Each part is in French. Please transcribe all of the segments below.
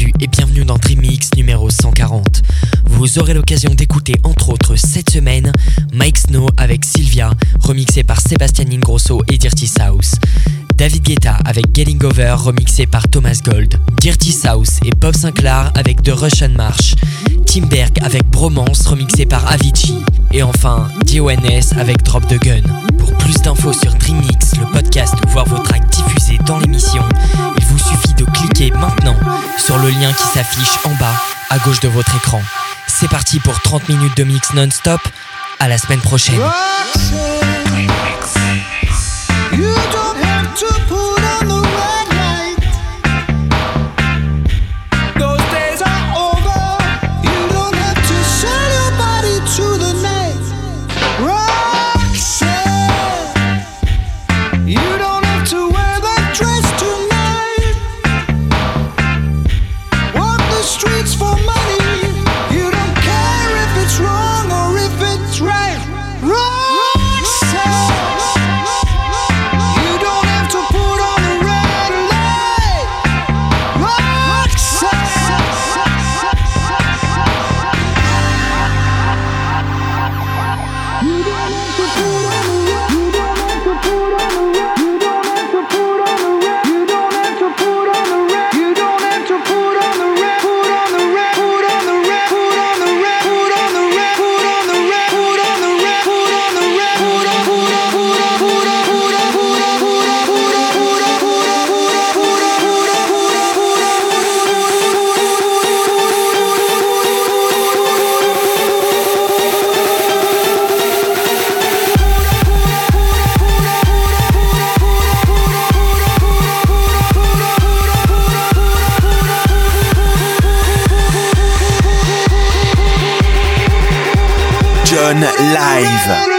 Et bienvenue dans Dreamix numéro 140. Vous aurez l'occasion d'écouter entre autres cette semaine Mike Snow avec Sylvia, remixé par Sébastien Ingrosso et Dirty South. David Guetta avec Getting Over, remixé par Thomas Gold. Dirty South et Bob Sinclair avec The Russian March. Timberg avec Bromance, remixé par Avicii. Et enfin, DONS avec Drop the Gun. Pour plus d'infos sur Dreamix, le podcast ou voir vos tracks diffusés dans l'émission, il vous suffit de cliquer maintenant sur le lien qui s'affiche en bas à gauche de votre écran. C'est parti pour 30 minutes de mix non-stop. À la semaine prochaine. Live.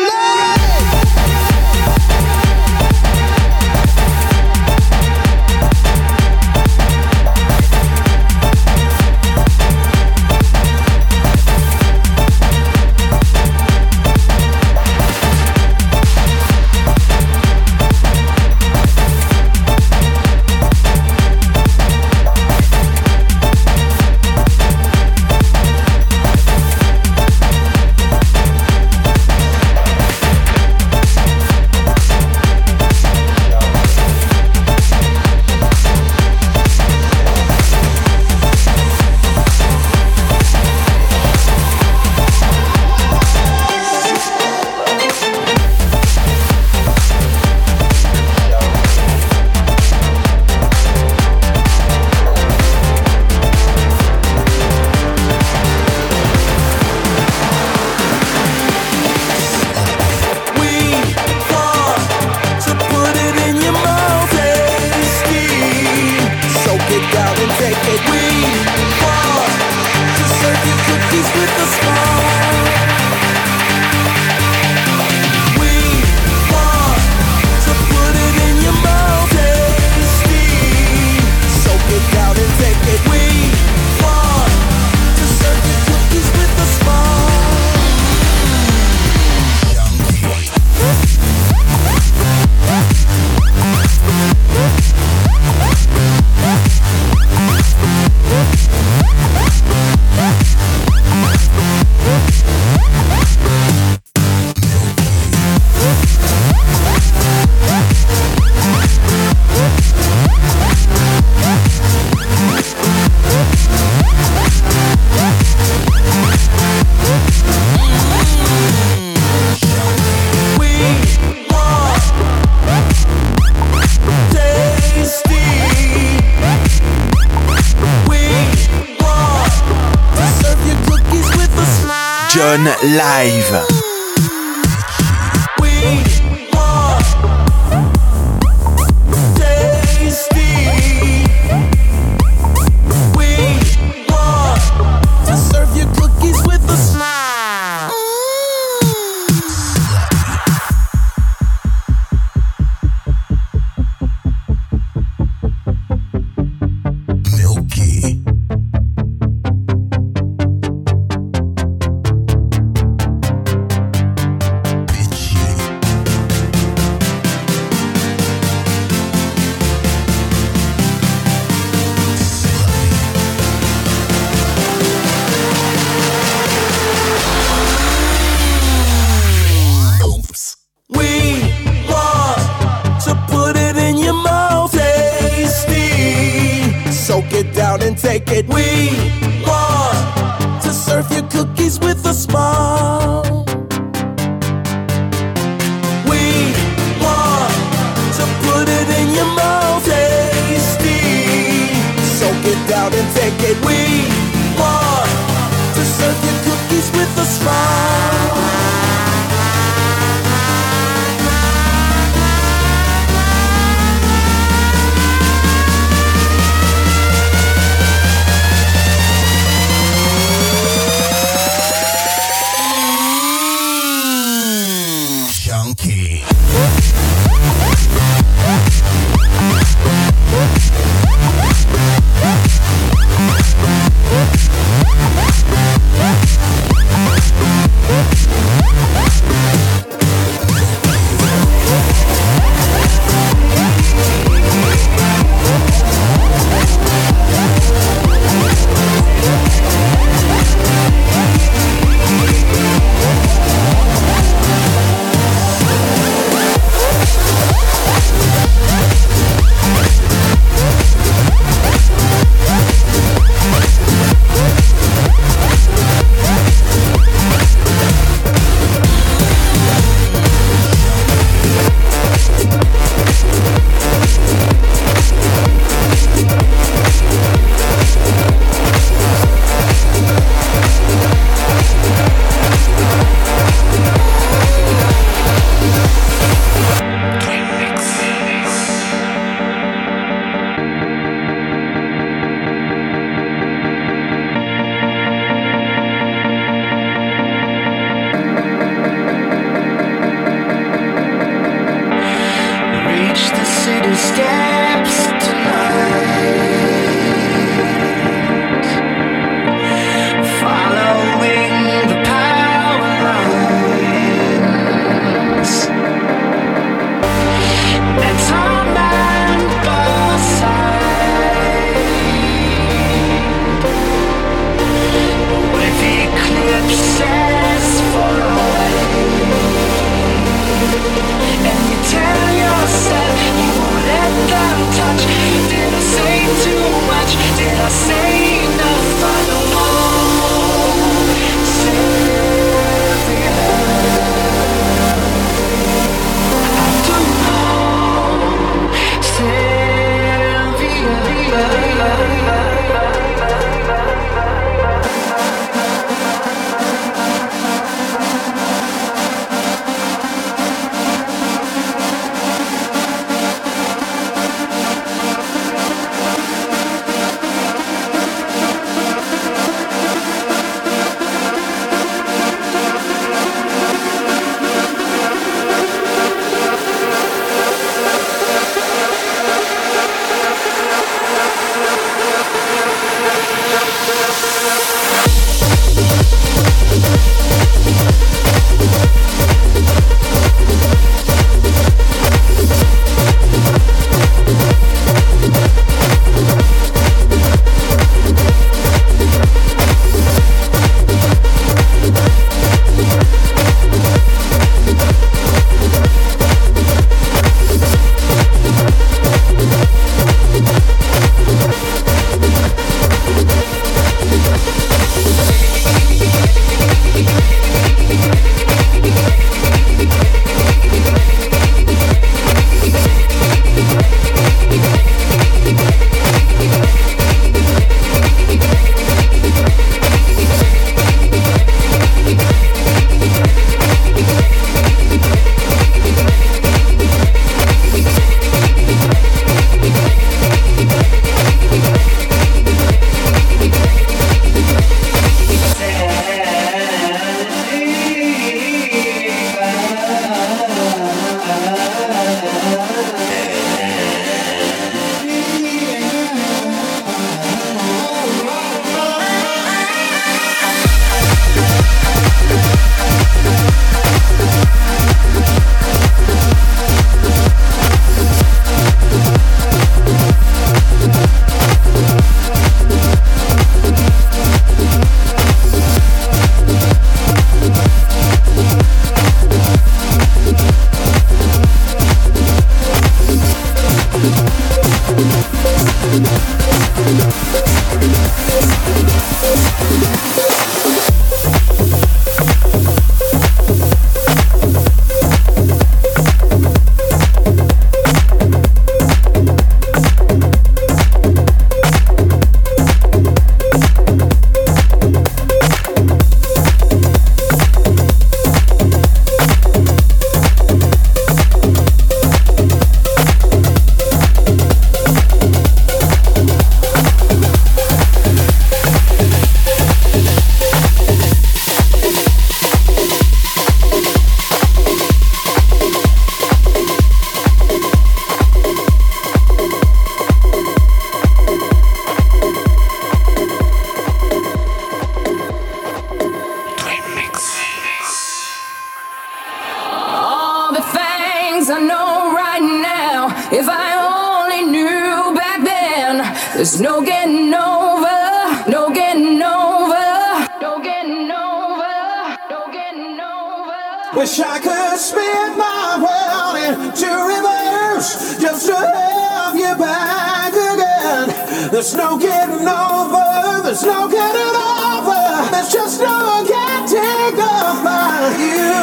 Wish I could spin my world into reverse just to have you back again. There's no getting over, there's no getting over, there's just no getting over you.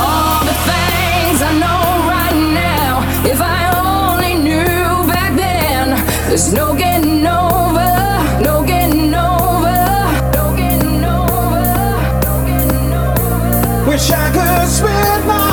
All the things I know right now, if I only knew back then, there's no getting over, Wish I could spin my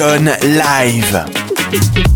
Live.